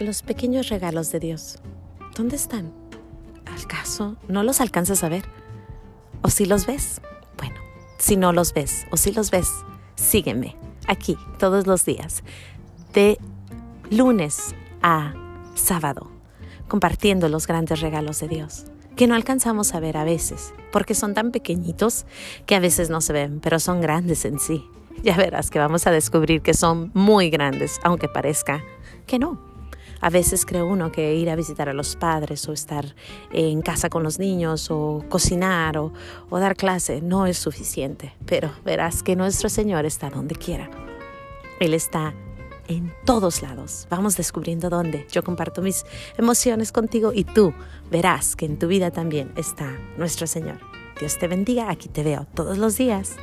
los pequeños regalos de Dios. ¿Dónde están? ¿Al caso no los alcanzas a ver? ¿O si los ves? Bueno, si no los ves o si los ves, sígueme aquí todos los días, de lunes a sábado, compartiendo los grandes regalos de Dios que no alcanzamos a ver a veces, porque son tan pequeñitos que a veces no se ven, pero son grandes en sí. Ya verás que vamos a descubrir que son muy grandes, aunque parezca que no. A veces cree uno que ir a visitar a los padres o estar en casa con los niños o cocinar o, dar clase no es suficiente, pero verás que nuestro Señor está donde quiera. Él está en todos lados. Vamos descubriendo dónde. Yo comparto mis emociones contigo y tú verás que en tu vida también está nuestro Señor. Dios te bendiga, aquí te veo todos los días.